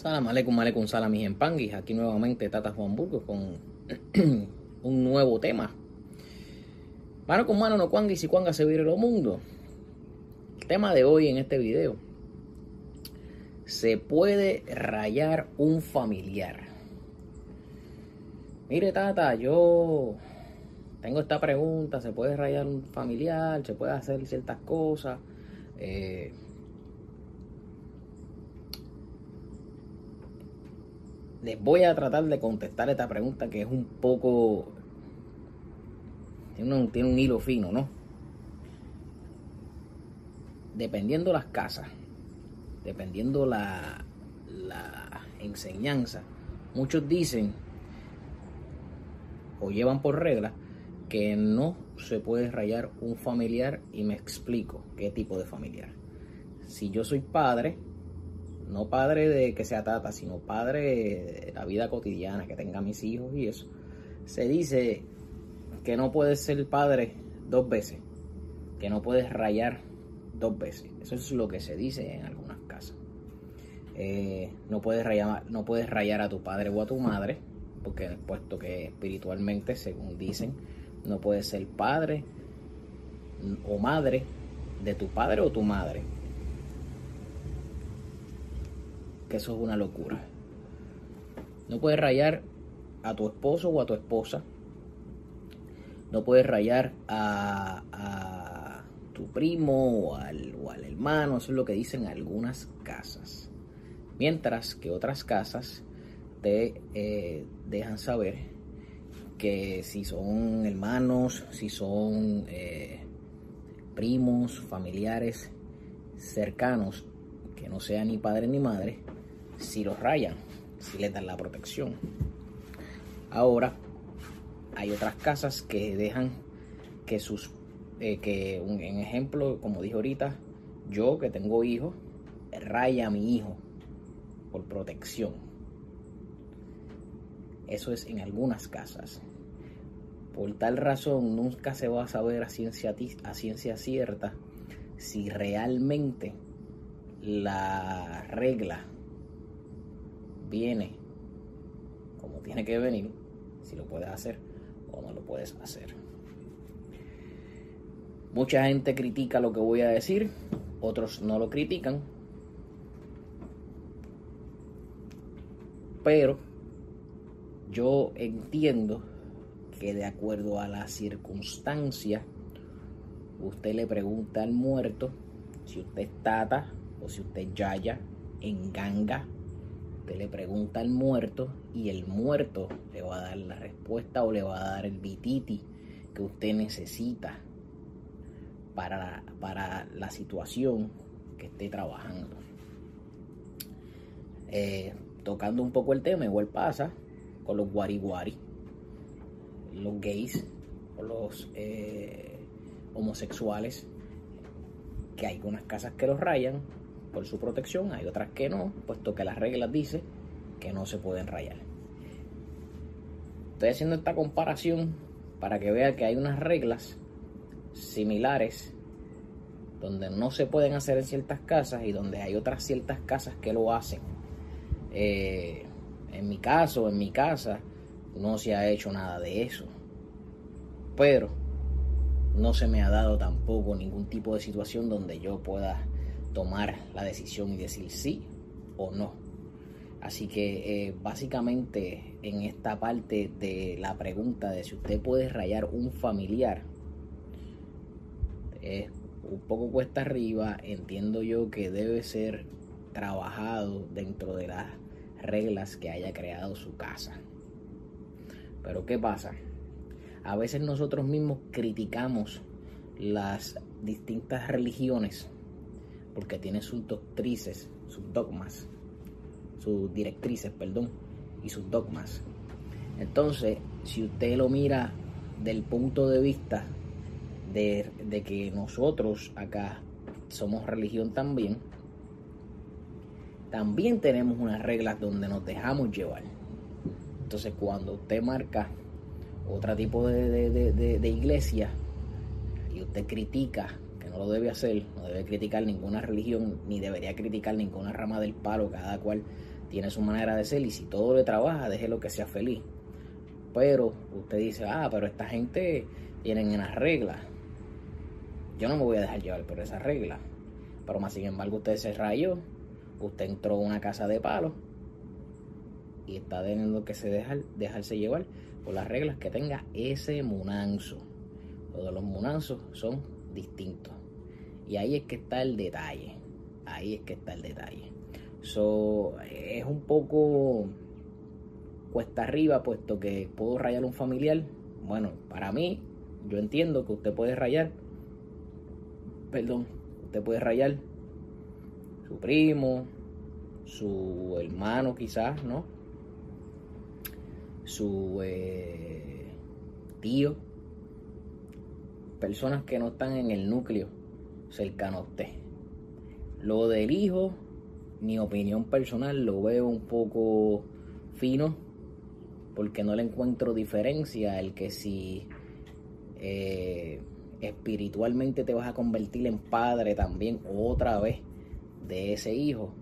Salam aleikum, aleikum, salam, mis empanguis. Aquí nuevamente Tata Juan Burgos con un nuevo tema. Mano con mano no cuanga y cuanga se vire lo mundo. El tema de hoy en este video. Se puede rayar un familiar. Mire, Tata, yo tengo esta pregunta. ¿Se puede rayar un familiar? ¿Se puede hacer ciertas cosas? Eh, les voy a tratar de contestar esta pregunta que es un poco... Tiene un, tiene un hilo fino, ¿no? Dependiendo las casas, dependiendo la, la enseñanza, muchos dicen o llevan por regla que no se puede rayar un familiar y me explico qué tipo de familiar. Si yo soy padre, no padre de que sea tata, sino padre de la vida cotidiana, que tenga mis hijos y eso, se dice que no puedes ser padre dos veces, que no puedes rayar dos veces. Eso es lo que se dice en algunas casas. Eh, no, puedes rayar, no puedes rayar a tu padre o a tu madre, porque puesto que espiritualmente, según dicen, no puedes ser padre o madre de tu padre o tu madre que eso es una locura. No puedes rayar a tu esposo o a tu esposa. No puedes rayar a, tu primo o al, o al, hermano. Eso es lo que dicen algunas casas. Mientras que otras casas te eh, dejan saber que si son hermanos, si son eh, primos, familiares cercanos, que no sean ni padre ni madre, si los rayan, si les dan la protección. Ahora, hay otras casas que dejan que sus, eh, que un, ejemplo, como dije ahorita, yo que tengo hijos, raya a mi hijo por protección. Eso es en algunas casas. Por tal razón, nunca se va a saber a ciencia, a ciencia cierta si realmente la regla viene como tiene que venir, si lo puedes hacer o no lo puedes hacer. Mucha gente critica lo que voy a decir, otros no lo critican, pero yo entiendo que de acuerdo a la circunstancia, usted le pregunta al muerto si usted es tata o si usted es yaya, en ganga le pregunta al muerto y el muerto le va a dar la respuesta o le va a dar el bititi que usted necesita para para la situación que esté trabajando. Eh, tocando un poco el tema, igual pasa con los guariguari, los gays o los eh, homosexuales, que hay unas casas que los rayan, por su protección, hay otras que no, puesto que las reglas dicen que no se pueden rayar. Estoy haciendo esta comparación para que vea que hay unas reglas similares donde no se pueden hacer en ciertas casas y donde hay otras ciertas casas que lo hacen. Eh, en mi caso, en mi casa, no se ha hecho nada de eso. Pero no se me ha dado tampoco ningún tipo de situación donde yo pueda tomar la decisión y decir sí o no. Así que eh, básicamente en esta parte de la pregunta de si usted puede rayar un familiar, es un poco cuesta arriba, entiendo yo que debe ser trabajado dentro de las reglas que haya creado su casa. Pero ¿qué pasa? A veces nosotros mismos criticamos las distintas religiones porque tiene sus doctrices, sus dogmas, sus directrices, perdón, y sus dogmas. Entonces, si usted lo mira del punto de vista de, de que nosotros acá somos religión también, también tenemos unas reglas donde nos dejamos llevar. Entonces, cuando usted marca otro tipo de, de, de iglesia y usted critica lo debe hacer, no debe criticar ninguna religión, ni debería criticar ninguna rama del palo, cada cual tiene su manera de ser y si todo le trabaja, déjelo que sea feliz. Pero usted dice, ah, pero esta gente tienen unas reglas. Yo no me voy a dejar llevar por esas reglas. Pero más sin embargo usted se rayó, usted entró a una casa de palo y está teniendo que se dejar, dejarse llevar por las reglas que tenga ese munanzo. Todos los munanzos son distintos. Y ahí es que está el detalle. Ahí es que está el detalle. So, es un poco cuesta arriba, puesto que puedo rayar un familiar. Bueno, para mí, yo entiendo que usted puede rayar, perdón, usted puede rayar su primo, su hermano quizás, ¿no? Su eh, tío, personas que no están en el núcleo cercano a usted. Lo del hijo, mi opinión personal, lo veo un poco fino porque no le encuentro diferencia el que si eh, espiritualmente te vas a convertir en padre también otra vez de ese hijo,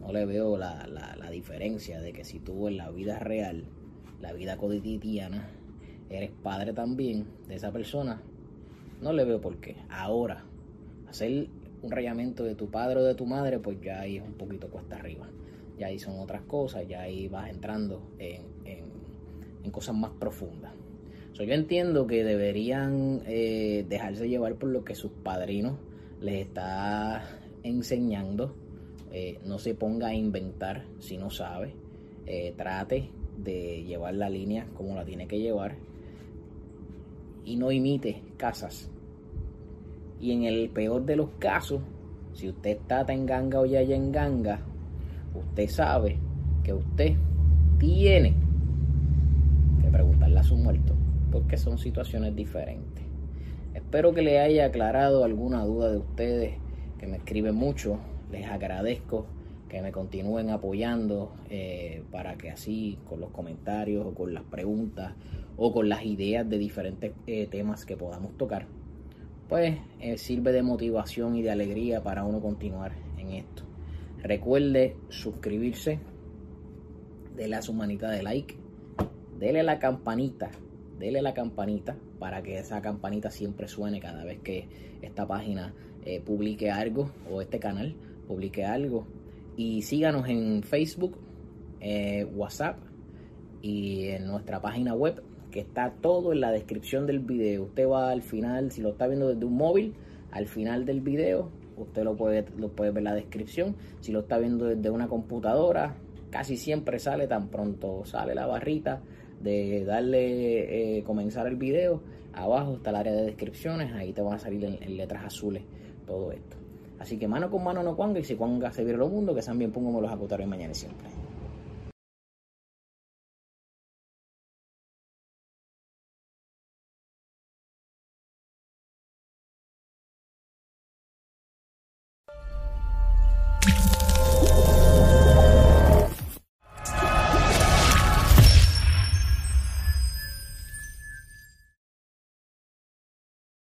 no le veo la, la, diferencia de que si tú en la vida real, la vida cotidiana, eres padre también de esa persona, no le veo por qué. Ahora, hacer un rayamiento de tu padre o de tu madre, pues ya ahí es un poquito cuesta arriba ya ahí son otras cosas, ya ahí vas entrando en, cosas más profundas. yo entiendo que deberían eh, dejarse llevar por lo que sus padrinos les está enseñando. Eh, no se ponga a inventar si no sabe. Eh, trate de llevar la línea como la tiene que llevar. Y no imite casas. Y en el peor de los casos, si usted está en ganga o ya en ganga, usted sabe que usted tiene que preguntarle a su muerto, porque son situaciones diferentes. Espero que le haya aclarado alguna duda de ustedes, que me escriben mucho. Les agradezco que me continúen apoyando eh, para que así con los comentarios o con las preguntas o con las ideas de diferentes eh, temas que podamos tocar, pues eh, sirve de motivación y de alegría para uno continuar en esto. Recuerde suscribirse, dele a su manita de like, dele la campanita, dele la campanita para que esa campanita siempre suene cada vez que esta página publique algo o este canal publique algo. Y síganos en Facebook, eh, WhatsApp y en nuestra página web que está todo en la descripción del video. Usted va al final, si lo está viendo desde un móvil, al final del video usted lo puede, lo puede ver la descripción. Si lo está viendo desde una computadora, casi siempre sale tan pronto sale la barrita de darle eh, comenzar el video. Abajo está el área de descripciones, ahí te van a salir en, letras azules todo esto. Así que mano con mano no cuanga y si cuanga se viene lo mundo, que sean bien pongo los acotarios mañana y siempre.